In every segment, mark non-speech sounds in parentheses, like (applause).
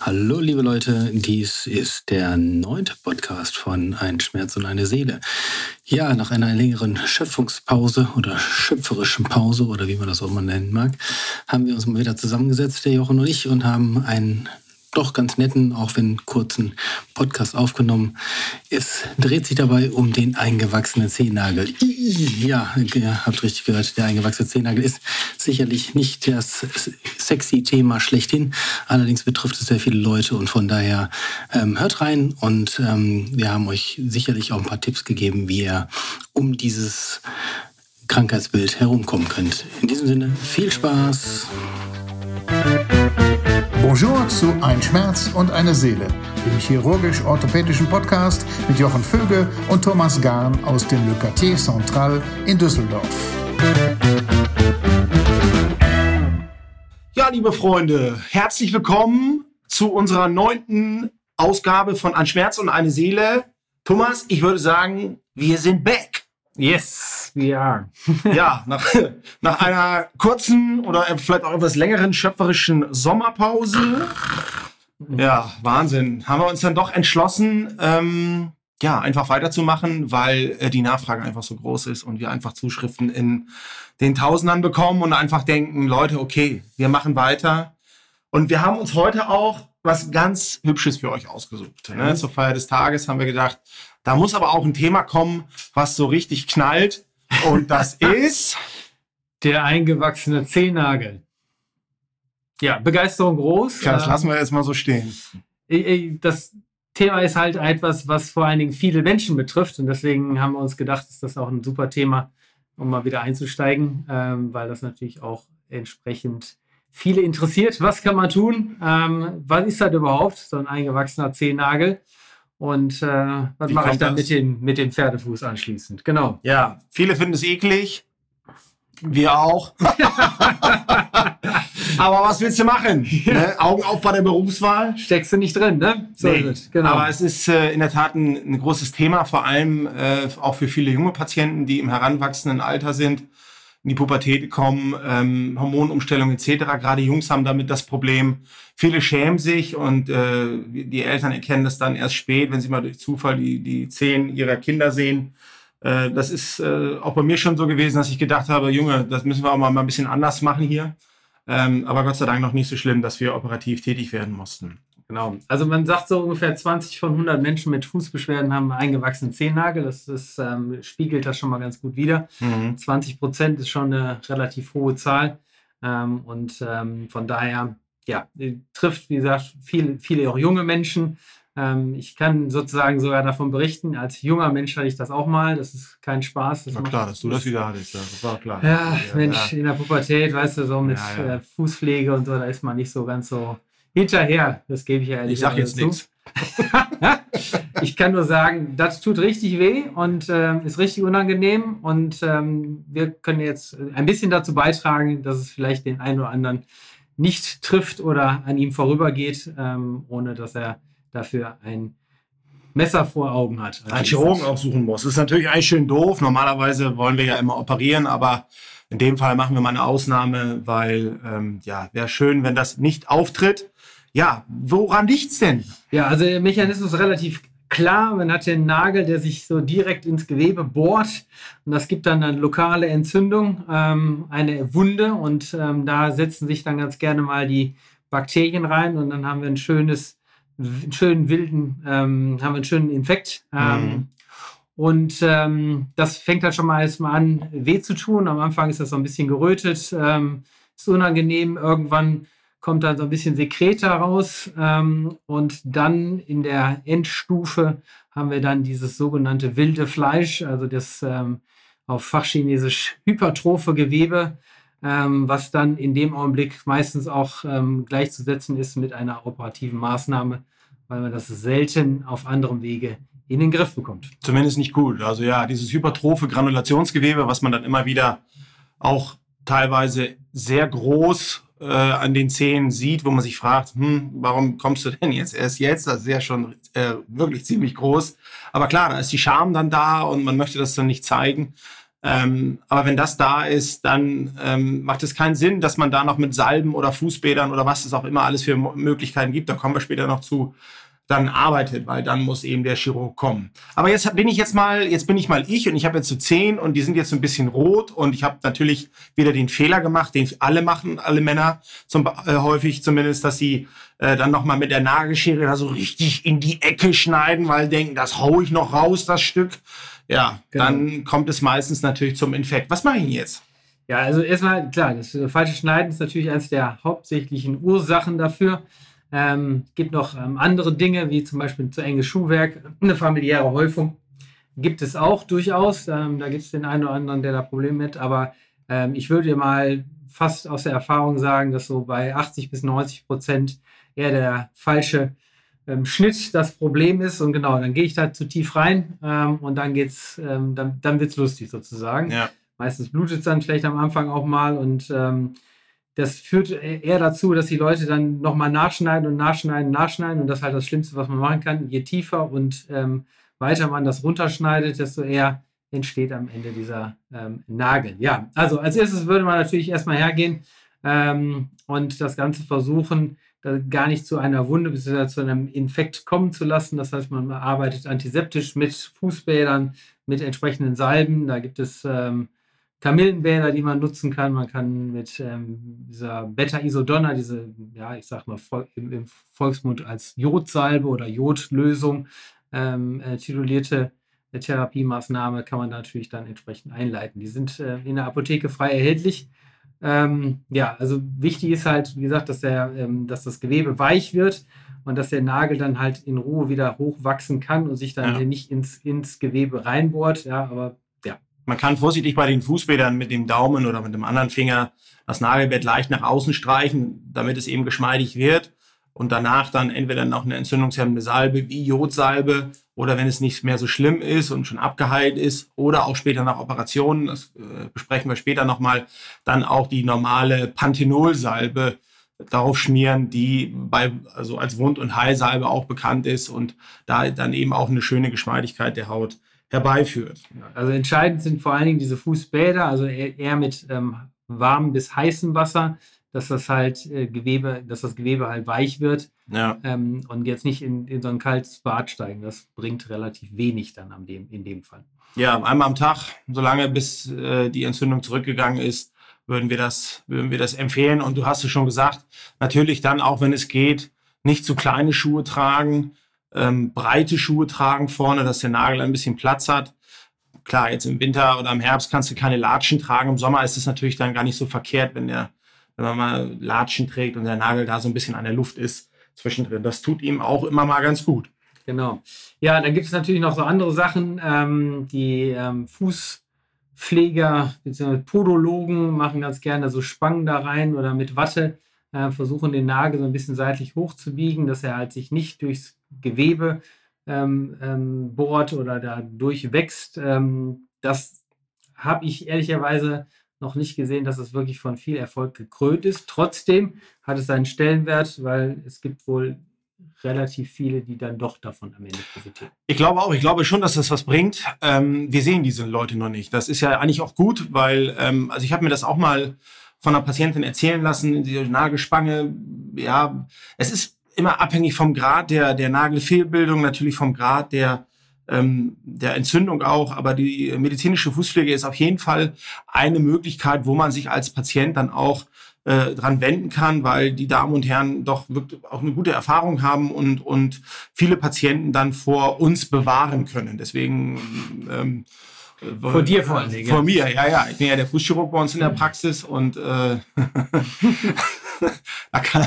Hallo, liebe Leute, dies ist der neunte Podcast von Ein Schmerz und eine Seele. Ja, nach einer längeren Schöpfungspause oder schöpferischen Pause oder wie man das auch immer nennen mag, haben wir uns mal wieder zusammengesetzt, der Jochen und ich, und haben einen doch ganz netten, auch wenn kurzen Podcast aufgenommen. Es dreht sich dabei um den eingewachsenen Zehennagel. Ja, ihr habt richtig gehört, der eingewachsene Zehennagel ist sicherlich nicht das sexy Thema schlechthin. Allerdings betrifft es sehr viele Leute und von daher ähm, hört rein und ähm, wir haben euch sicherlich auch ein paar Tipps gegeben, wie ihr um dieses Krankheitsbild herumkommen könnt. In diesem Sinne, viel Spaß! Bonjour zu Ein Schmerz und eine Seele, dem chirurgisch-orthopädischen Podcast mit Jochen Vöge und Thomas Garn aus dem Le Quartier Central in Düsseldorf. Ja, liebe Freunde, herzlich willkommen zu unserer neunten Ausgabe von Ein Schmerz und eine Seele. Thomas, ich würde sagen, wir sind back. Yes, are. (laughs) ja, nach, nach einer kurzen oder vielleicht auch etwas längeren schöpferischen Sommerpause. Ja, Wahnsinn. Haben wir uns dann doch entschlossen, ähm, ja, einfach weiterzumachen, weil äh, die Nachfrage einfach so groß ist und wir einfach Zuschriften in den Tausendern bekommen und einfach denken, Leute, okay, wir machen weiter. Und wir haben uns heute auch was ganz Hübsches für euch ausgesucht. Ne? Mhm. Zur Feier des Tages haben wir gedacht, da muss aber auch ein Thema kommen, was so richtig knallt. Und das ist der eingewachsene Zehennagel. Ja, Begeisterung groß. Ja, das lassen wir jetzt mal so stehen. Das Thema ist halt etwas, was vor allen Dingen viele Menschen betrifft. Und deswegen haben wir uns gedacht, ist das auch ein super Thema, um mal wieder einzusteigen, ähm, weil das natürlich auch entsprechend viele interessiert. Was kann man tun? Ähm, was ist das überhaupt, so ein eingewachsener Zehennagel? Und äh, was mache ich dann mit dem, mit dem Pferdefuß anschließend? Genau. Ja, viele finden es eklig. Wir auch. (laughs) aber was willst du machen? Ne? Augen auf bei der Berufswahl. Steckst du nicht drin, ne? So nee. genau. Aber es ist äh, in der Tat ein, ein, großes Thema, vor allem äh, auch für viele junge Patienten, die im heranwachsenden Alter sind in die Pubertät kommen, ähm, Hormonumstellung etc. Gerade Jungs haben damit das Problem. Viele schämen sich und äh, die Eltern erkennen das dann erst spät, wenn sie mal durch Zufall die, die Zehen ihrer Kinder sehen. Äh, das ist äh, auch bei mir schon so gewesen, dass ich gedacht habe, Junge, das müssen wir auch mal, mal ein bisschen anders machen hier. Ähm, aber Gott sei Dank noch nicht so schlimm, dass wir operativ tätig werden mussten. Genau. Also man sagt so ungefähr 20 von 100 Menschen mit Fußbeschwerden haben eingewachsenen Zehennagel. Das ist, ähm, spiegelt das schon mal ganz gut wider. Mhm. 20 Prozent ist schon eine relativ hohe Zahl. Ähm, und ähm, von daher, ja, trifft, wie gesagt, viele, viele auch junge Menschen. Ähm, ich kann sozusagen sogar davon berichten, als junger Mensch hatte ich das auch mal. Das ist kein Spaß. Das war klar, dass du das wieder hattest. Ja, das war klar. Ja, ja Mensch, ja. in der Pubertät, weißt du, so mit ja, äh, Fußpflege und so, da ist man nicht so ganz so hinterher. Das gebe ich ja ehrlich Ich sage jetzt nichts. (laughs) ich kann nur sagen, das tut richtig weh und äh, ist richtig unangenehm. Und ähm, wir können jetzt ein bisschen dazu beitragen, dass es vielleicht den einen oder anderen nicht trifft oder an ihm vorübergeht, ähm, ohne dass er dafür ein Messer vor Augen hat. Ein Chirurgen aufsuchen muss. Das ist natürlich eigentlich schön doof. Normalerweise wollen wir ja immer operieren, aber in dem Fall machen wir mal eine Ausnahme, weil ähm, ja, wäre schön, wenn das nicht auftritt. Ja, woran liegt's denn? Ja, also der Mechanismus ist relativ klar. Man hat den Nagel, der sich so direkt ins Gewebe bohrt. Und das gibt dann eine lokale Entzündung, ähm, eine Wunde. Und ähm, da setzen sich dann ganz gerne mal die Bakterien rein. Und dann haben wir ein schönes, einen schönen wilden, ähm, haben wir einen schönen Infekt. Ähm, mhm. Und ähm, das fängt halt schon mal erstmal an, weh zu tun. Am Anfang ist das so ein bisschen gerötet, ähm, ist unangenehm. Irgendwann kommt dann so ein bisschen Sekret heraus ähm, und dann in der Endstufe haben wir dann dieses sogenannte wilde Fleisch, also das ähm, auf Fachchinesisch hypertrophe Gewebe, ähm, was dann in dem Augenblick meistens auch ähm, gleichzusetzen ist mit einer operativen Maßnahme, weil man das selten auf anderem Wege in den Griff bekommt. Zumindest nicht gut. Also ja, dieses hypertrophe Granulationsgewebe, was man dann immer wieder auch teilweise sehr groß äh, an den Zähnen sieht, wo man sich fragt, hm, warum kommst du denn jetzt erst jetzt? Das ist ja schon äh, wirklich ziemlich groß. Aber klar, da ist die Scham dann da und man möchte das dann nicht zeigen. Ähm, aber wenn das da ist, dann ähm, macht es keinen Sinn, dass man da noch mit Salben oder Fußbädern oder was es auch immer alles für Möglichkeiten gibt, da kommen wir später noch zu, dann arbeitet, weil dann muss eben der Chirurg kommen. Aber jetzt bin ich jetzt mal, jetzt bin ich mal ich und ich habe jetzt so zehn und die sind jetzt so ein bisschen rot und ich habe natürlich wieder den Fehler gemacht, den alle machen, alle Männer zum, äh, häufig zumindest, dass sie äh, dann noch mal mit der Nagelschere da so richtig in die Ecke schneiden, weil denken, das hau ich noch raus, das Stück. Ja, genau. dann kommt es meistens natürlich zum Infekt. Was mache ich jetzt? Ja, also erstmal, klar, das falsche Schneiden ist natürlich eines der hauptsächlichen Ursachen dafür. Ähm, gibt noch ähm, andere Dinge, wie zum Beispiel zu enges Schuhwerk, eine familiäre Häufung. Gibt es auch durchaus. Ähm, da gibt es den einen oder anderen, der da Probleme mit. Aber ähm, ich würde mal fast aus der Erfahrung sagen, dass so bei 80 bis 90 Prozent eher der falsche ähm, Schnitt das Problem ist. Und genau, dann gehe ich da zu tief rein ähm, und dann geht's, dann, dann wird es lustig sozusagen. Ja. Meistens blutet es dann vielleicht am Anfang auch mal und das führt eher dazu, dass die Leute dann nochmal nachschneiden und nachschneiden, nachschneiden. Und das ist halt das Schlimmste, was man machen kann. Je tiefer und ähm, weiter man das runterschneidet, desto eher entsteht am Ende dieser ähm, Nagel. Ja, also als erstes würde man natürlich erstmal hergehen ähm, und das Ganze versuchen, gar nicht zu einer Wunde bzw. zu einem Infekt kommen zu lassen. Das heißt, man arbeitet antiseptisch mit Fußbädern, mit entsprechenden Salben. Da gibt es ähm, Kamillenbäder, die man nutzen kann. Man kann mit ähm, dieser Beta-Isodonna, diese, ja, ich sag mal im, im, Volksmund als Jodsalbe oder Jodlösung ähm, äh, titulierte äh, Therapiemaßnahme, kann man natürlich dann entsprechend einleiten. Die sind äh, in der Apotheke frei erhältlich. Ähm, ja, also wichtig ist halt, wie gesagt, dass, der, ähm, dass das Gewebe weich wird und dass der Nagel dann halt in Ruhe wieder hochwachsen kann und sich dann ja. nicht ins, ins Gewebe reinbohrt. Ja, aber man kann vorsichtig bei den Fußbädern mit dem Daumen oder mit dem anderen Finger das Nagelbett leicht nach außen streichen, damit es eben geschmeidig wird. Und danach dann entweder noch eine entzündungshemmende Salbe wie Jodsalbe oder wenn es nicht mehr so schlimm ist und schon abgeheilt ist oder auch später nach Operationen, das äh, besprechen wir später nochmal, dann auch die normale Panthenolsalbe darauf schmieren, die bei, also als Wund- und Heilsalbe auch bekannt ist und da dann eben auch eine schöne Geschmeidigkeit der Haut herbeiführt. Also entscheidend sind vor allen Dingen diese Fußbäder, also eher mit ähm, warmem bis heißem Wasser, dass das halt äh, Gewebe, dass das Gewebe halt weich wird ja. ähm, und jetzt nicht in, in so ein kaltes Bad steigen. Das bringt relativ wenig dann am dem, in dem Fall. Ja, einmal am Tag, solange bis äh, die Entzündung zurückgegangen ist, würden wir das, würden wir das empfehlen. Und du hast es schon gesagt, natürlich dann auch, wenn es geht, nicht zu kleine Schuhe tragen, ähm, breite Schuhe tragen vorne, dass der Nagel ein bisschen Platz hat. Klar, jetzt im Winter oder im Herbst kannst du keine Latschen tragen. Im Sommer ist es natürlich dann gar nicht so verkehrt, wenn, der, wenn man mal Latschen trägt und der Nagel da so ein bisschen an der Luft ist zwischendrin. Das tut ihm auch immer mal ganz gut. Genau. Ja, dann gibt es natürlich noch so andere Sachen. Ähm, die ähm, Fußpfleger bzw. Podologen machen ganz gerne so Spangen da rein oder mit Watte äh, versuchen den Nagel so ein bisschen seitlich hochzubiegen, dass er halt sich nicht durchs Gewebe ähm, ähm, bohrt oder da durchwächst. Ähm, das habe ich ehrlicherweise noch nicht gesehen, dass es wirklich von viel Erfolg gekrönt ist. Trotzdem hat es seinen Stellenwert, weil es gibt wohl relativ viele, die dann doch davon am Ende profitieren. Ich glaube auch, ich glaube schon, dass das was bringt. Ähm, wir sehen diese Leute noch nicht. Das ist ja eigentlich auch gut, weil, ähm, also ich habe mir das auch mal von einer Patientin erzählen lassen, die Nagelspange, ja, es ist immer abhängig vom Grad der, der Nagelfehlbildung, natürlich vom Grad der, ähm, der Entzündung auch. Aber die medizinische Fußpflege ist auf jeden Fall eine Möglichkeit, wo man sich als Patient dann auch äh, dran wenden kann, weil die Damen und Herren doch wirklich auch eine gute Erfahrung haben und, und viele Patienten dann vor uns bewahren können. Deswegen ähm, vor dir vor allen Dingen. Vor mir, ja, ja. Ich bin ja der Fußchirurg bei uns in der Praxis und äh, (laughs) da kann,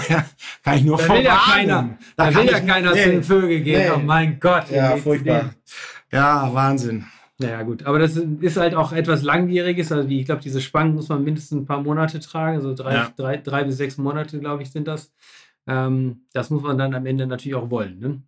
kann ich nur da will ja keiner, da, da will ja keiner nee, zu den Vögeln gehen. Nee. Oh mein Gott. Ja, furchtbar. Ja, Wahnsinn. Naja, gut. Aber das ist halt auch etwas Langwieriges. Also, ich glaube, diese Spangen muss man mindestens ein paar Monate tragen. Also drei, ja. drei, drei bis sechs Monate, glaube ich, sind das. Ähm, das muss man dann am Ende natürlich auch wollen. Ne?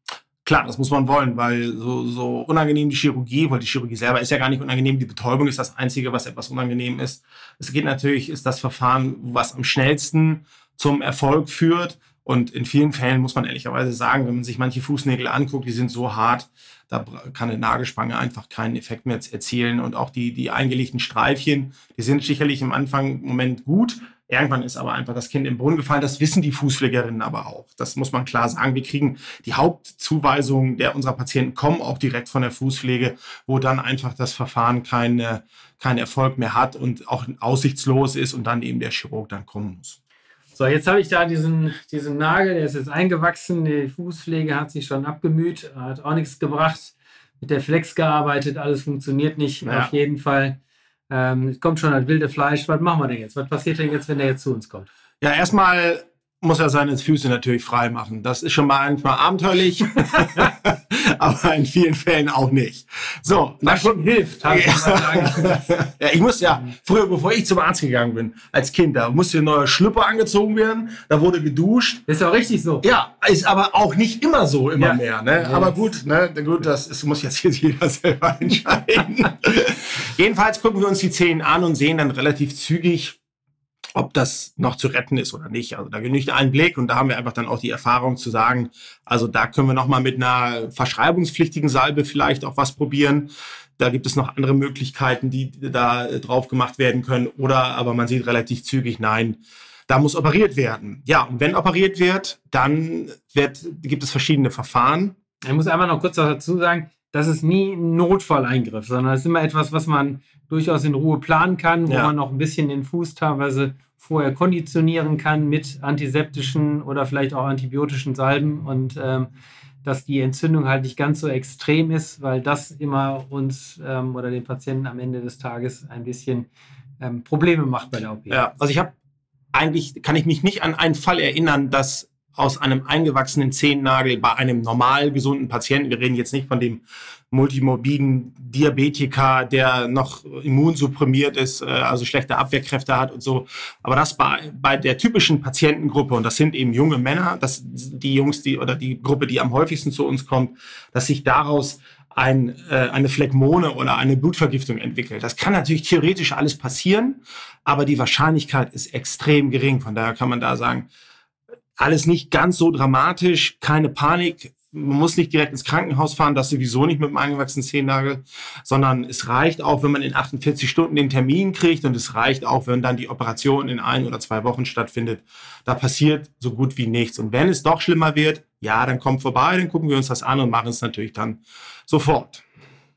Klar, das muss man wollen, weil so, so unangenehm die Chirurgie, weil die Chirurgie selber ist ja gar nicht unangenehm, die Betäubung ist das Einzige, was etwas unangenehm ist. Es geht natürlich, ist das Verfahren, was am schnellsten zum Erfolg führt Und in vielen Fällen muss man ehrlicherweise sagen, wenn man sich manche Fußnägel anguckt, die sind so hart, da kann eine Nagelspange einfach keinen Effekt mehr erzielen. Und auch die, die eingelegten Streifchen, die sind sicherlich im Anfang Moment gut. Irgendwann ist aber einfach das Kind im Brunnen gefallen. Das wissen die Fußpflegerinnen aber auch. Das muss man klar sagen. Wir kriegen die Hauptzuweisungen der unserer Patienten kommen auch direkt von der Fußpflege, wo dann einfach das Verfahren keine, keinen Erfolg mehr hat und auch aussichtslos ist und dann eben der Chirurg dann kommen muss. So, jetzt habe ich da diesen, diesen Nagel, der ist jetzt eingewachsen. Die Fußpflege hat sich schon abgemüht, hat auch nichts gebracht. Mit der Flex gearbeitet, alles funktioniert nicht. Ja. Auf jeden Fall. Ähm, kommt schon das wilde Fleisch. Was machen wir denn jetzt? Was passiert denn jetzt, wenn der jetzt zu uns kommt? Ja, erstmal muss er seine Füße natürlich frei machen. Das ist schon mal manchmal abenteuerlich, (laughs) aber in vielen Fällen auch nicht. So, das schon hilft. Ja. (laughs) ja, ich muss ja früher, bevor ich zum Arzt gegangen bin, als Kind, da musste ein neuer Schlüpper angezogen werden, da wurde geduscht. ist auch richtig so. Ja, ist aber auch nicht immer so immer ja. mehr. Ne? Ja. Aber gut, ne, gut, das ist, muss jetzt hier (laughs) jeder selber entscheiden. Jedenfalls gucken wir uns die Zehen an und sehen dann relativ zügig, ob das noch zu retten ist oder nicht. Also da genügt ein Blick und da haben wir einfach dann auch die Erfahrung zu sagen, also da können wir noch mal mit einer verschreibungspflichtigen Salbe vielleicht auch was probieren. Da gibt es noch andere Möglichkeiten, die da drauf gemacht werden können. Oder aber man sieht relativ zügig, nein, da muss operiert werden. Ja, und wenn operiert wird, dann wird, gibt es verschiedene Verfahren. Ich muss einmal noch kurz dazu sagen, das ist nie ein Notfalleingriff, sondern es ist immer etwas, was man durchaus in Ruhe planen kann, wo ja. man noch ein bisschen den Fuß teilweise vorher konditionieren kann mit antiseptischen oder vielleicht auch antibiotischen Salben und ähm, dass die Entzündung halt nicht ganz so extrem ist, weil das immer uns ähm, oder den Patienten am Ende des Tages ein bisschen ähm, Probleme macht bei der OP. Ja, also ich habe eigentlich, kann ich mich nicht an einen Fall erinnern, dass aus einem eingewachsenen Zehennagel bei einem normal gesunden Patienten, wir reden jetzt nicht von dem multimorbiden Diabetiker, der noch immunsupprimiert ist, äh, also schlechte Abwehrkräfte hat und so. Aber das bei, bei der typischen Patientengruppe, und das sind eben junge Männer, das die Jungs, die oder die Gruppe, die am häufigsten zu uns kommt, dass sich daraus ein, äh, eine Phlegmone oder eine Blutvergiftung entwickelt. Das kann natürlich theoretisch alles passieren, aber die Wahrscheinlichkeit ist extrem gering. Von daher kann man da sagen, alles nicht ganz so dramatisch, keine Panik. Man muss nicht direkt ins Krankenhaus fahren, das sowieso nicht mit dem eingewachsenen Zehennagel, sondern es reicht auch, wenn man in 48 Stunden den Termin kriegt und es reicht auch, wenn dann die Operation in ein oder zwei Wochen stattfindet. Da passiert so gut wie nichts. Und wenn es doch schlimmer wird, ja, dann kommt vorbei, dann gucken wir uns das an und machen es natürlich dann sofort.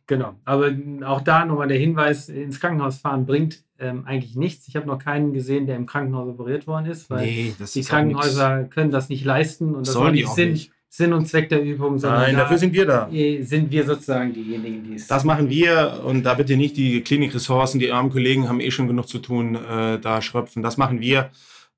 Genau, aber auch da nochmal der Hinweis, ins Krankenhaus fahren bringt ähm, eigentlich nichts. Ich habe noch keinen gesehen, der im Krankenhaus operiert worden ist, weil nee, die Krankenhäuser können das nicht leisten und das soll nicht Sinn, nicht. Sinn und Zweck der Übung. Nein, da dafür sind wir da. Sind wir sozusagen diejenigen, die es. Das machen wir und da bitte nicht die Klinikressourcen, die armen Kollegen haben eh schon genug zu tun, äh, da schröpfen. Das machen wir.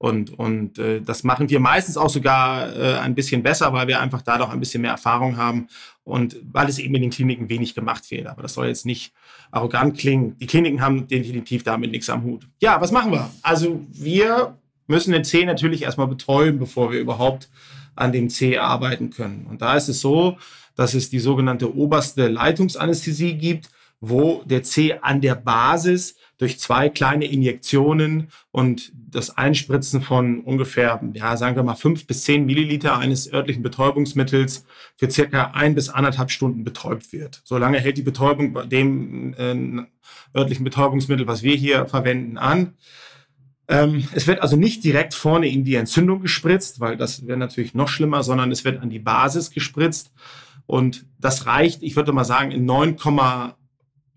Und, und äh, das machen wir meistens auch sogar äh, ein bisschen besser, weil wir einfach da doch ein bisschen mehr Erfahrung haben und weil es eben in den Kliniken wenig gemacht wird. Aber das soll jetzt nicht arrogant klingen. Die Kliniken haben definitiv damit nichts am Hut. Ja, was machen wir? Also wir müssen den C natürlich erstmal betäuben, bevor wir überhaupt an dem C arbeiten können. Und da ist es so, dass es die sogenannte oberste Leitungsanästhesie gibt, wo der C an der Basis durch zwei kleine Injektionen und das Einspritzen von ungefähr, ja, sagen wir mal fünf bis zehn Milliliter eines örtlichen Betäubungsmittels für circa ein bis anderthalb Stunden betäubt wird. Solange hält die Betäubung bei dem äh, örtlichen Betäubungsmittel, was wir hier verwenden, an. Ähm, es wird also nicht direkt vorne in die Entzündung gespritzt, weil das wäre natürlich noch schlimmer, sondern es wird an die Basis gespritzt. Und das reicht, ich würde mal sagen, in 9,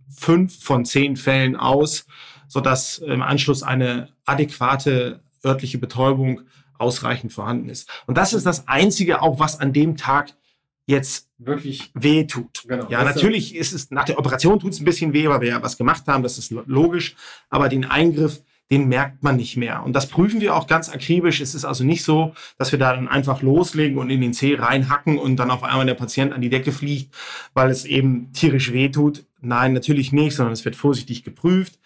fünf von zehn Fällen aus, sodass im Anschluss eine adäquate örtliche Betäubung ausreichend vorhanden ist. Und das ist das Einzige auch, was an dem Tag jetzt wirklich weh tut. Genau. Ja, natürlich ist es, nach der Operation tut es ein bisschen weh, weil wir ja was gemacht haben, das ist logisch, aber den Eingriff, den merkt man nicht mehr. Und das prüfen wir auch ganz akribisch. Es ist also nicht so, dass wir da dann einfach loslegen und in den Zeh reinhacken und dann auf einmal der Patient an die Decke fliegt, weil es eben tierisch weh tut. Nein, natürlich nicht, sondern es wird vorsichtig geprüft.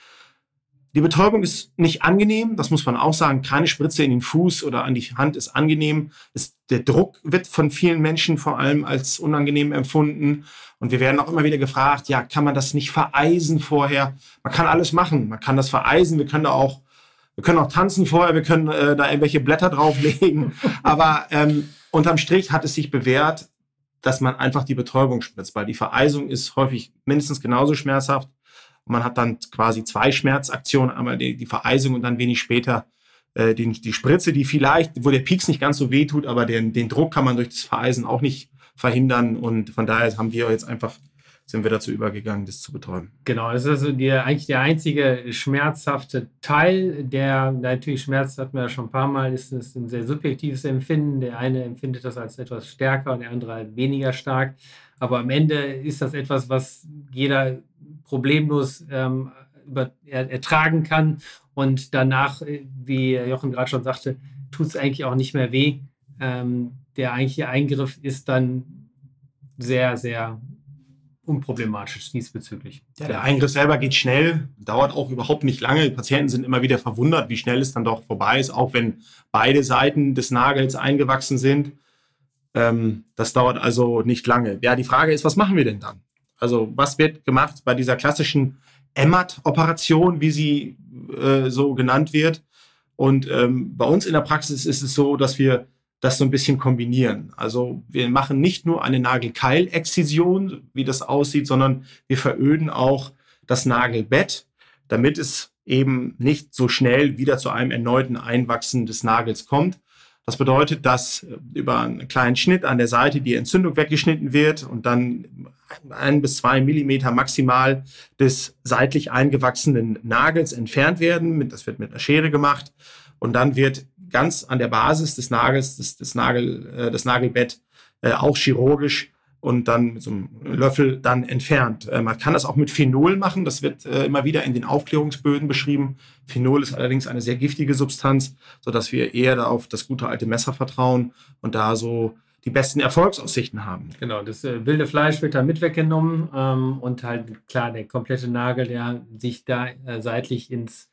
Die Betäubung ist nicht angenehm, das muss man auch sagen. Keine Spritze in den Fuß oder an die Hand ist angenehm. Es, der Druck wird von vielen Menschen vor allem als unangenehm empfunden. Und wir werden auch immer wieder gefragt, ja, kann man das nicht vereisen vorher? Man kann alles machen. Man kann das vereisen. Wir können da auch Wir können auch tanzen vorher, wir können äh, da irgendwelche Blätter drauflegen. (laughs) Aber ähm, unterm Strich hat es sich bewährt, dass man einfach die Betäubung spritzt, weil die Vereisung ist häufig mindestens genauso schmerzhaft. Man hat dann quasi zwei Schmerzaktionen, einmal die, die Vereisung und dann wenig später äh, die, die Spritze, die vielleicht, wo der Pieks nicht ganz so weh tut, aber den, den Druck kann man durch das Vereisen auch nicht verhindern. Und von daher haben wir jetzt einfach sind wir dazu übergegangen, das zu betäuben. Genau, das ist also die, eigentlich der einzige schmerzhafte Teil, der natürlich Schmerz hatten wir ja schon ein paar Mal, ist, ist ein sehr subjektives Empfinden. Der eine empfindet das als etwas stärker und der andere halt weniger stark. Aber am Ende ist das etwas, was jeder problemlos ähm, über, er, ertragen kann. Und danach, äh, wie Jochen gerade schon sagte, tut es eigentlich auch nicht mehr weh. Ähm, der eigentliche Eingriff ist dann sehr, sehr unproblematisch diesbezüglich. Ja, der Eingriff selber geht schnell, dauert auch überhaupt nicht lange. Die Patienten sind immer wieder verwundert, wie schnell es dann doch vorbei ist, auch wenn beide Seiten des Nagels eingewachsen sind. Ähm, das dauert also nicht lange. Ja, die Frage ist, was machen wir denn dann? Also was wird gemacht bei dieser klassischen EMMAT-Operation, wie sie äh, so genannt wird? Und ähm, bei uns in der Praxis ist es so, dass wir das so ein bisschen kombinieren. Also wir machen nicht nur eine Nagelkeilexzision, wie das aussieht, sondern wir veröden auch das Nagelbett, damit es eben nicht so schnell wieder zu einem erneuten Einwachsen des Nagels kommt. Das bedeutet, dass über einen kleinen Schnitt an der Seite die Entzündung weggeschnitten wird und dann ein bis zwei Millimeter maximal des seitlich eingewachsenen Nagels entfernt werden. Das wird mit einer Schere gemacht. Und dann wird ganz an der Basis des Nagels, des, des, Nagel, äh, das Nagelbett, äh, auch chirurgisch und dann mit so einem Löffel dann entfernt. Äh, man kann das auch mit Phenol machen, das wird äh, immer wieder in den Aufklärungsböden beschrieben. Phenol ist allerdings eine sehr giftige Substanz, sodass wir eher auf das gute alte Messer vertrauen und da so die besten Erfolgsaussichten haben. Genau, das äh, wilde Fleisch wird da mit weggenommen ähm, und halt klar, der komplette Nagel, der sich da äh, seitlich ins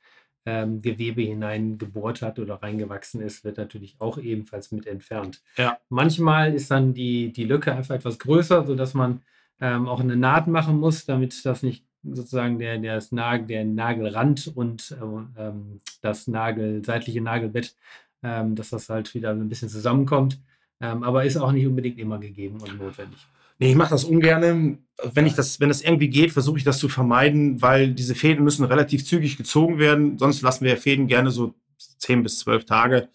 ähm, Gewebe hineingebohrt hat oder reingewachsen ist, wird natürlich auch ebenfalls mit entfernt. Ja. Manchmal ist dann die, die Lücke einfach etwas größer, sodass man ähm, auch eine Naht machen muss, damit das nicht sozusagen der, der, das Nagel, der Nagelrand und äh, ähm, das Nagel, seitliche Nagelbett, ähm, dass das halt wieder ein bisschen zusammenkommt. Ähm, aber ist auch nicht unbedingt immer gegeben und notwendig. Nee, ich mache das ungern. Wenn ich das, wenn es irgendwie geht, versuche ich das zu vermeiden, weil diese Fäden müssen relativ zügig gezogen werden. Sonst lassen wir Fäden gerne so 10 bis 12 Tage,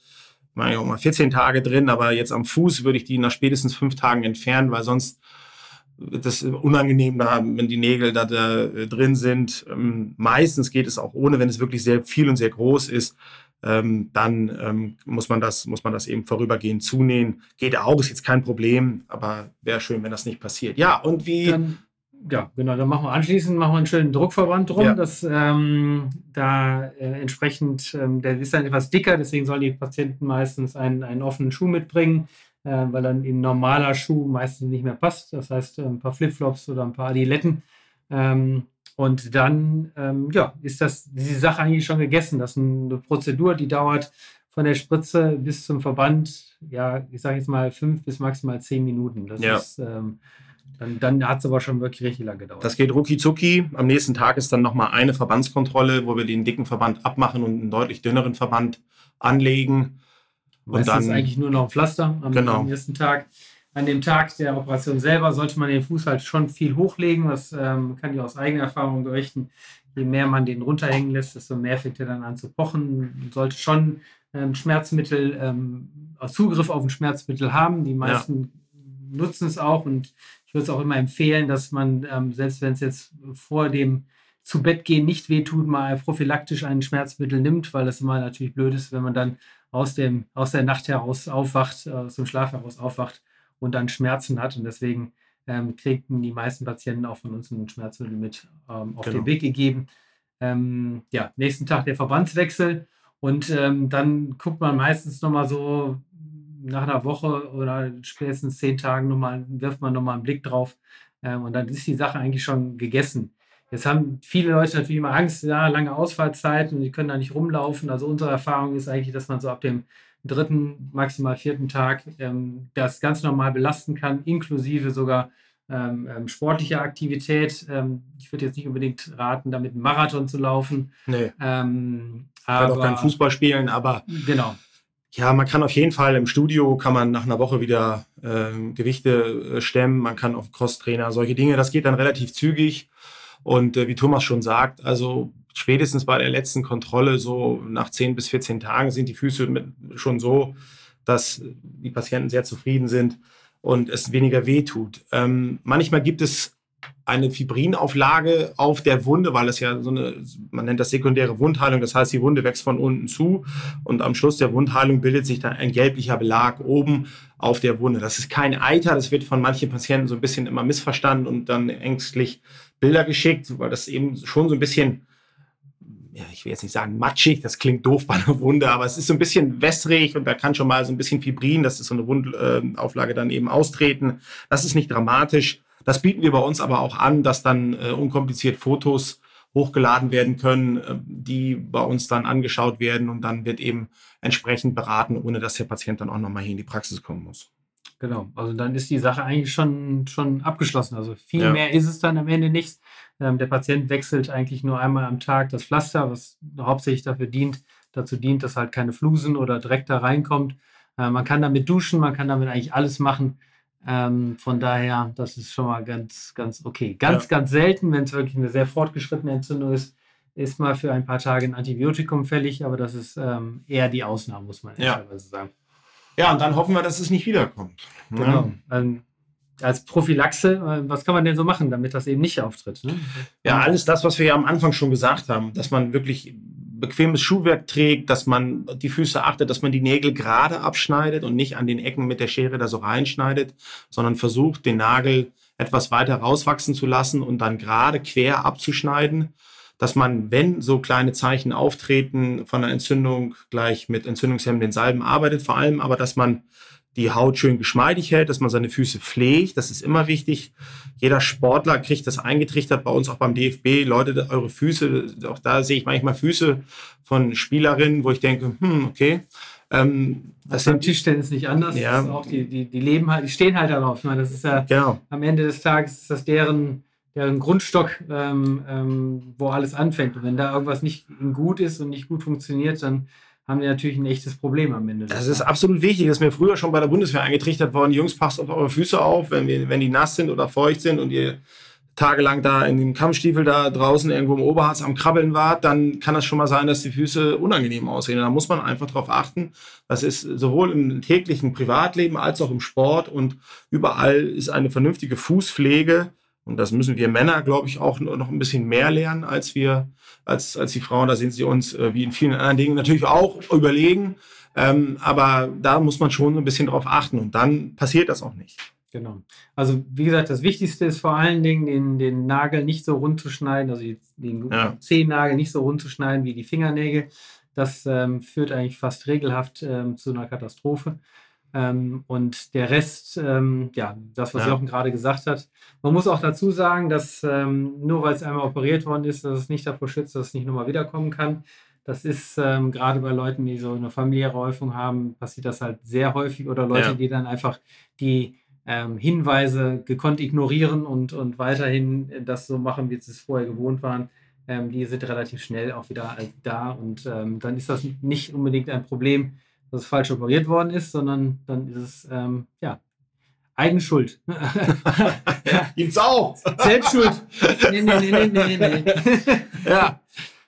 meine auch mal 14 Tage drin, aber jetzt am Fuß würde ich die nach spätestens fünf Tagen entfernen, weil sonst wird das unangenehm, da, wenn die Nägel da, da drin sind. Ähm, meistens geht es auch ohne, wenn es wirklich sehr viel und sehr groß ist ähm, dann ähm, muss, man das, muss man das eben vorübergehend zunähen. Geht auch, ist jetzt kein Problem, aber wäre schön, wenn das nicht passiert. Ja, und wie. Dann, ja, genau, dann machen wir anschließend machen wir einen schönen Druckverband drum, ja. dass ähm, da äh, entsprechend, ähm, der ist dann etwas dicker, deswegen sollen die Patienten meistens einen, einen offenen Schuh mitbringen, äh, weil dann ein normaler Schuh meistens nicht mehr passt. Das heißt, ein paar Flipflops oder ein paar Adiletten. Ähm, und dann ähm, ja, ist das die Sache eigentlich schon gegessen. Das ist eine Prozedur, die dauert von der Spritze bis zum Verband, ja, ich sage jetzt mal fünf bis maximal zehn Minuten. Das ja. ist, ähm, dann, dann hat es aber schon wirklich richtig lange gedauert. Das geht rucki zucki. Am nächsten Tag ist dann nochmal eine Verbandskontrolle, wo wir den dicken Verband abmachen und einen deutlich dünneren Verband anlegen. Und dann ist eigentlich nur noch ein Pflaster am, genau. am nächsten Tag an dem Tag der Operation selber sollte man den Fuß halt schon viel hochlegen. Das ähm, kann ich aus eigener Erfahrung berichten. Je mehr man den runterhängen lässt, desto mehr fängt er dann an zu pochen. Man sollte schon ähm, Schmerzmittel, ähm, Zugriff auf ein Schmerzmittel haben. Die meisten ja. nutzen es auch und ich würde es auch immer empfehlen, dass man, ähm, selbst wenn es jetzt vor dem zu Bett gehen nicht wehtut, mal prophylaktisch ein Schmerzmittel nimmt, weil das immer natürlich blöd ist, wenn man dann aus, dem, aus der Nacht heraus aufwacht, aus dem Schlaf heraus aufwacht und dann Schmerzen hat. Und deswegen ähm, kriegen die meisten Patienten auch von uns ein Schmerzmittel mit ähm, auf genau. den Weg gegeben. Ähm, ja, nächsten Tag der Verbandswechsel. Und ähm, dann guckt man meistens nochmal so nach einer Woche oder spätestens zehn Tagen nochmal, wirft man nochmal einen Blick drauf. Ähm, und dann ist die Sache eigentlich schon gegessen. Jetzt haben viele Leute natürlich immer Angst, ja, lange Ausfallzeit und die können da nicht rumlaufen. Also unsere Erfahrung ist eigentlich, dass man so ab dem dritten, maximal vierten Tag ähm, das ganz normal belasten kann, inklusive sogar ähm, ähm, sportliche Aktivität. Ähm, ich würde jetzt nicht unbedingt raten, damit einen Marathon zu laufen. Nee. Ähm, kann auch kein Fußball spielen, aber Genau. ja, man kann auf jeden Fall im Studio, kann man nach einer Woche wieder äh, Gewichte äh, stemmen, man kann auf Crosstrainer, solche Dinge, das geht dann relativ zügig. Und äh, wie Thomas schon sagt, also spätestens bei der letzten Kontrolle, so nach 10 bis 14 Tagen, sind die Füße schon so, dass die Patienten sehr zufrieden sind und es weniger weh tut. Ähm, manchmal gibt es eine Fibrinauflage auf der Wunde, weil es ja so eine, man nennt das sekundäre Wundheilung, das heißt, die Wunde wächst von unten zu und am Schluss der Wundheilung bildet sich dann ein gelblicher Belag oben auf der Wunde. Das ist kein Eiter, das wird von manchen Patienten so ein bisschen immer missverstanden und dann ängstlich Bilder geschickt, weil das eben schon so ein bisschen, ja, ich will jetzt nicht sagen matschig, das klingt doof bei einer Wunde, aber es ist so ein bisschen wässrig und da kann schon mal so ein bisschen Fibrin, das ist so eine Wundauflage, dann eben austreten. Das ist nicht dramatisch. Das bieten wir bei uns aber auch an, dass dann äh, unkompliziert Fotos hochgeladen werden können, äh, die bei uns dann angeschaut werden und dann wird eben entsprechend beraten, ohne dass der Patient dann auch nochmal hier in die Praxis kommen muss. Genau, also dann ist die Sache eigentlich schon, schon abgeschlossen. Also viel Ja. mehr ist es dann am Ende nicht. Ähm, der Patient wechselt eigentlich nur einmal am Tag das Pflaster, was hauptsächlich dafür dient, dazu dient, dass halt keine Flusen oder Dreck da reinkommt. Äh, man kann damit duschen, man kann damit eigentlich alles machen. Ähm, von daher, das ist schon mal ganz, ganz okay. Ganz, Ja. ganz selten, wenn es wirklich eine sehr fortgeschrittene Entzündung ist, ist mal für ein paar Tage ein Antibiotikum fällig, aber das ist ähm, eher die Ausnahme, muss man Ja. ehrlicherweise sagen. Ja, und dann hoffen wir, dass es nicht wiederkommt. Genau. Ähm, als Prophylaxe, äh, was kann man denn so machen, damit das eben nicht auftritt? Ne? Ja, alles das, was wir ja am Anfang schon gesagt haben, dass man wirklich bequemes Schuhwerk trägt, dass man die Füße achtet, dass man die Nägel gerade abschneidet und nicht an den Ecken mit der Schere da so reinschneidet, sondern versucht, den Nagel etwas weiter rauswachsen zu lassen und dann gerade quer abzuschneiden, dass man, wenn so kleine Zeichen auftreten von einer Entzündung, gleich mit entzündungshemmenden Salben arbeitet, vor allem aber, dass man die Haut schön geschmeidig hält, dass man seine Füße pflegt. Das ist immer wichtig. Jeder Sportler kriegt das eingetrichtert, bei uns auch beim DFB. Leute, eure Füße, auch da sehe ich manchmal Füße von Spielerinnen, wo ich denke, hm, okay. Ähm, Das ist beim Tischtennis nicht anders. Ja. Auch die, die, die leben halt, die stehen halt darauf. Ich meine, das ist ja genau. am Ende des Tages ist das deren, deren Grundstock, ähm, ähm, wo alles anfängt. Und wenn da irgendwas nicht gut ist und nicht gut funktioniert, dann haben die natürlich ein echtes Problem am Ende. Das ist absolut wichtig. Das ist mir früher schon bei der Bundeswehr eingetrichtert worden. Jungs, passt auf eure Füße auf, wenn, wir, wenn die nass sind oder feucht sind und ihr tagelang da in dem Kammstiefel da draußen irgendwo im Oberharz am Krabbeln wart, dann kann das schon mal sein, dass die Füße unangenehm aussehen. Und da muss man einfach darauf achten. Das ist sowohl im täglichen Privatleben als auch im Sport und überall ist eine vernünftige Fußpflege. Und das müssen wir Männer, glaube ich, auch noch ein bisschen mehr lernen als wir, als, als die Frauen. Da sind sie uns, äh, wie in vielen anderen Dingen, natürlich auch überlegen. Ähm, aber da muss man schon ein bisschen drauf achten und dann passiert das auch nicht. Genau. Also wie gesagt, das Wichtigste ist vor allen Dingen, den, den Nagel nicht so rund zu schneiden, also die- den Ja. Zehennagel nicht so rund zu schneiden wie die Fingernägel. Das ähm, führt eigentlich fast regelhaft ähm, zu einer Katastrophe. Ähm, und der Rest, ähm, ja, das, was Ja. Jochen gerade gesagt hat. Man muss auch dazu sagen, dass ähm, nur weil es einmal operiert worden ist, dass es nicht davor schützt, dass es nicht nochmal wiederkommen kann. Das ist ähm, gerade bei Leuten, die so eine familiäre Häufung haben, passiert das halt sehr häufig oder Leute, Ja. die dann einfach die ähm, Hinweise gekonnt ignorieren und, und weiterhin das so machen, wie sie es vorher gewohnt waren, ähm, die sind relativ schnell auch wieder da. Und dann ist das nicht unbedingt ein Problem, dass es falsch operiert worden ist, sondern dann ist es ähm, ja eigene Schuld. (laughs) Gibt's auch. (laughs) Selbstschuld. Nee, nee, nee, nee, nee, nee. Ja,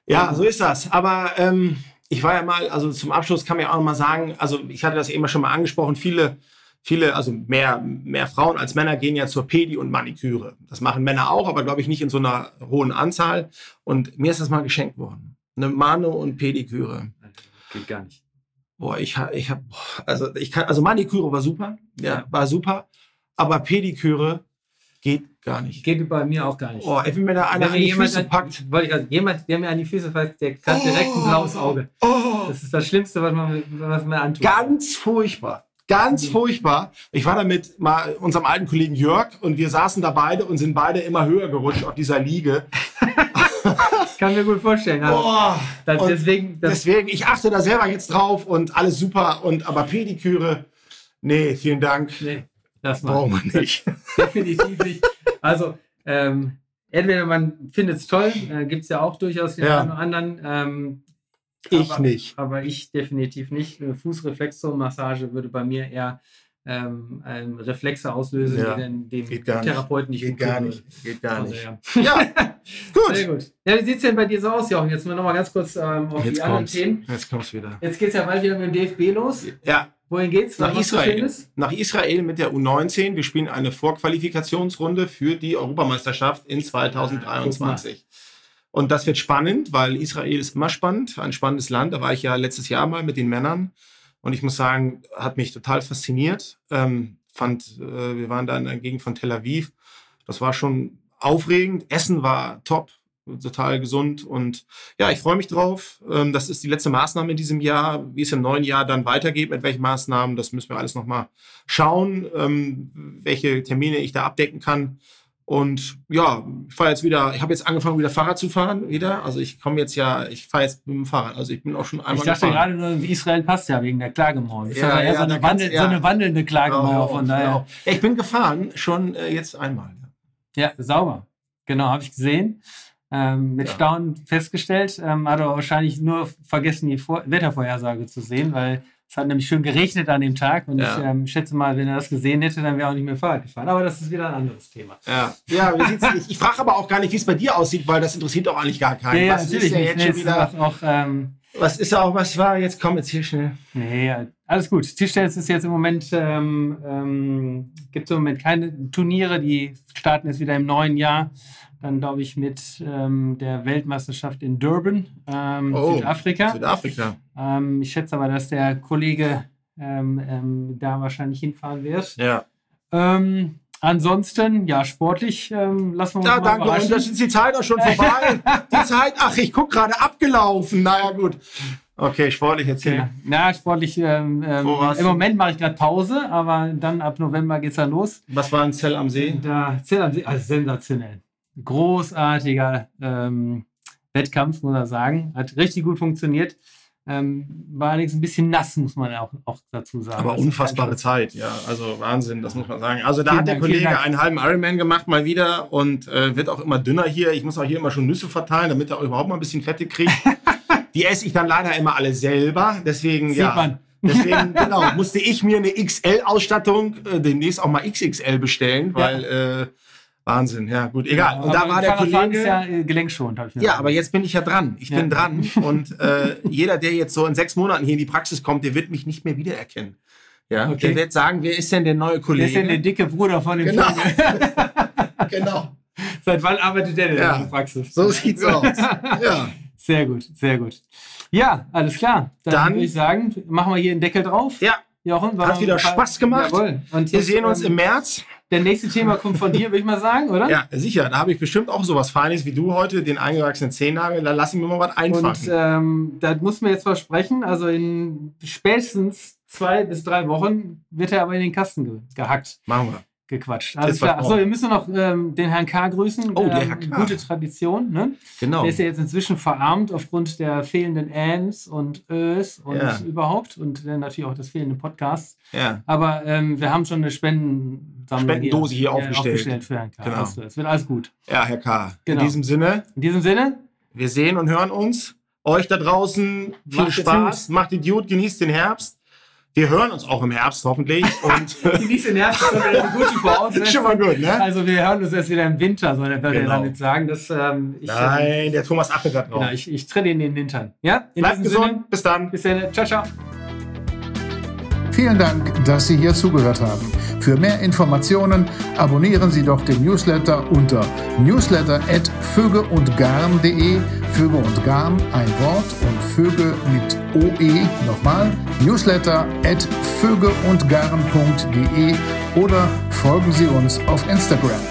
ja, so ist das. Aber ähm, ich war ja mal, also zum Abschluss kann man ja auch noch mal sagen, also ich hatte das eben schon mal angesprochen, viele, viele, also mehr, mehr Frauen als Männer gehen ja zur Pedi und Maniküre. Das machen Männer auch, aber glaube ich nicht in so einer hohen Anzahl. Und mir ist das mal geschenkt worden. Eine Mano und Pediküre. Geht gar nicht. Boah, ich habe, ich hab, also ich kann, also Maniküre war super, ja, Ja. war super, aber Pediküre geht gar nicht. Geht bei mir auch gar nicht. Boah, ey, wenn mir da einer an die jemand, Füße an, packt. ich sagen, jemand, der mir an die Füße fasst, der hat direkt ein blaues Auge. Oh, Das ist das Schlimmste, was man, was man antut. ganz furchtbar. Ganz furchtbar. Ich war da mit mal unserem alten Kollegen Jörg und wir saßen da beide und sind beide immer höher gerutscht auf dieser Liege. (laughs) (laughs) Kann mir gut vorstellen. Boah. das, deswegen, das, deswegen, ich achte da selber jetzt drauf und alles super. Und aber Pediküre, nee, vielen Dank. nee, das. Brauchen wir nicht. (laughs) Definitiv nicht. Also, ähm, entweder man findet es toll, äh, gibt es ja auch durchaus den Ja. einen oder anderen. Ähm, Ich aber, nicht. Aber ich definitiv nicht. Eine Fußreflexzonenmassage würde bei mir eher ähm, ähm, Reflexe auslösen, Ja, die dann dem nicht. Therapeuten nicht Geht gar nicht. Geht gar nicht. Also, Ja, ja. (laughs) gut. Sehr gut. Ja, wie sieht es denn bei dir so aus, Jochen? Jetzt mal nochmal ganz kurz ähm, auf Jetzt die anderen. Themen. Jetzt kommt's wieder. Jetzt geht es ja bald wieder mit dem DFB los. Ja, Wohin geht's? nach Israel. Nach Israel mit der U19. Wir spielen eine Vorqualifikationsrunde für die Europameisterschaft in 2023. Und das wird spannend, weil Israel ist immer spannend, ein spannendes Land. Da war ich ja letztes Jahr mal mit den Männern. Und ich muss sagen, hat mich total fasziniert. Ähm, fand, äh, wir waren da in der Gegend von Tel Aviv. Das war schon aufregend. Essen war top, total gesund. Und ja, ich freue mich drauf. Ähm, das ist die letzte Maßnahme in diesem Jahr. Wie es im neuen Jahr dann weitergeht, mit welchen Maßnahmen, das müssen wir alles nochmal schauen, ähm, welche Termine ich da abdecken kann. Und ja, ich fahre jetzt wieder, ich habe jetzt angefangen, wieder Fahrrad zu fahren, wieder. Also ich komme jetzt ja, ich fahre jetzt mit dem Fahrrad. Also ich bin auch schon einmal Ich dachte gefahren. gerade nur, Israel passt ja wegen der Klagemauer. Ist Ja, ja, ja, so, eine Wandel, ja. so eine wandelnde Klagemauer, von Genau, daher. genau. Ja, ich bin gefahren, schon äh, jetzt einmal. Ja, sauber. Genau, habe ich gesehen. Ähm, mit Ja. Staunen festgestellt. Ähm, hat aber wahrscheinlich nur vergessen, die Vor Wettervorhersage zu sehen, weil es hat nämlich schön geregnet an dem Tag. Und Ja. ich ähm, schätze mal, wenn er das gesehen hätte, dann wäre er auch nicht mehr Fahrrad gefahren. Aber das ist wieder ein anderes Thema. Ja, ja wie sieht's, ich, ich frage aber auch gar nicht, wie es bei dir aussieht, weil das interessiert auch eigentlich gar keinen. was ist denn jetzt schon es wieder, ist auch, ähm, was ist auch, was war, jetzt komm jetzt hier schnell. nee, ja, alles gut. Tischtennis ist jetzt im Moment, ähm, ähm, gibt es im Moment keine Turniere, die starten jetzt wieder im neuen Jahr. Dann glaube ich mit ähm, der Weltmeisterschaft in Durban, ähm, Oh, Südafrika. Südafrika. Ähm, ich schätze aber, dass der Kollege ähm, ähm, da wahrscheinlich hinfahren wird. Ja. Ähm, ansonsten, ja, sportlich lassen wir uns Ja, mal danke. Und das ist die Zeit auch schon vorbei. (laughs) die Zeit, ach, ich guck gerade abgelaufen. Naja, gut. Okay, sportlich Okay. erzählen. Na, sportlich, ähm, im? Moment mache ich gerade Pause, aber dann ab November geht es dann los. Was war ein Zell am See? Da, Zell am See, also sensationell. Großartiger ähm, Wettkampf, muss man sagen. Hat richtig gut funktioniert. Ähm, war allerdings ein bisschen nass, muss man auch, auch dazu sagen. Aber ist unfassbare Zeit, ja. Also Wahnsinn, das muss man sagen. Also da Vielen hat der Dank, Kollege einen halben Ironman gemacht mal wieder und äh, wird auch immer dünner hier. Ich muss auch hier immer schon Nüsse verteilen, damit er auch überhaupt mal ein bisschen Fette kriegt. (laughs) Die esse ich dann leider immer alle selber. Deswegen, Sieht ja. man. Deswegen, (laughs) genau, musste ich mir eine XL-Ausstattung äh, demnächst auch mal XXL bestellen, weil äh, Wahnsinn, ja gut, egal. Und da war der Kollege. ist ja äh, gelenkschonend, habe ich mir Ja, gesagt. aber jetzt bin ich ja dran. Ich Ja. bin dran. (laughs) Und äh, jeder, der jetzt so in sechs Monaten hier in die Praxis kommt, der wird mich nicht mehr wiedererkennen. Ja, Okay. der wird sagen, wer ist denn der neue Wer Kollege? ist denn der dicke Bruder von dem Genau. (laughs) Genau. Seit wann arbeitet der denn Ja. in der Praxis? So sieht's aus. (laughs) Ja. Sehr gut, sehr gut. Ja, alles klar. Dann, Dann- würde ich sagen, machen wir hier einen Deckel drauf. ja, Jochen, Hat wieder Spaß gemacht. Jawohl. Und wir sehen uns ähm, im März. Der nächste Thema kommt von dir, würde ich mal sagen, oder? Ja, sicher. Da habe ich bestimmt auch sowas Feines wie du heute, den eingewachsenen Zehennagel. Da lass ich mir mal was Und einfachen. ähm, da muss mir jetzt versprechen, also in spätestens zwei bis drei Wochen wird er aber in den Kasten ge gehackt, Machen wir. Gequatscht. Alles klar. Achso, wir müssen noch ähm, den Herrn K. grüßen. Oh, der ähm, Herr K. Gute Tradition, ne? Genau. Der ist ja jetzt inzwischen verarmt aufgrund der fehlenden Ns und Ös und Ja. überhaupt und dann natürlich auch des fehlenden Podcasts. Ja. Aber ähm, wir haben schon eine Spendensammlung Spendendose hier äh, aufgestellt. für Herrn K. Genau. Also, es wird alles gut. ja, Herr K. Genau. In diesem Sinne, In diesem Sinne, wir sehen und hören uns. Euch da draußen viel Macht Spaß, macht Idiot, genießt den Herbst. Wir hören uns auch im Herbst hoffentlich. Und (laughs) genießt den Herbst, ist eine gute Voraussetzung. schon mal gut, ne? Also wir hören uns erst wieder im Winter, soll er Genau. damit sagen. Dass, ähm, ich, ähm, Nein, der Thomas achtet da drauf. genau, ich, ich trete in den Hintern. Ja, in Bleibt gesund. Bis dann. Sinne, bis dann. Ciao, ciao. Vielen Dank, dass Sie hier zugehört haben. Für mehr Informationen abonnieren Sie doch den Newsletter unter newsletter.vögeundgarn.de Vöge und Garn ein Wort und Vögel mit OE nochmal newsletter.vögeundgarn.de oder folgen Sie uns auf Instagram.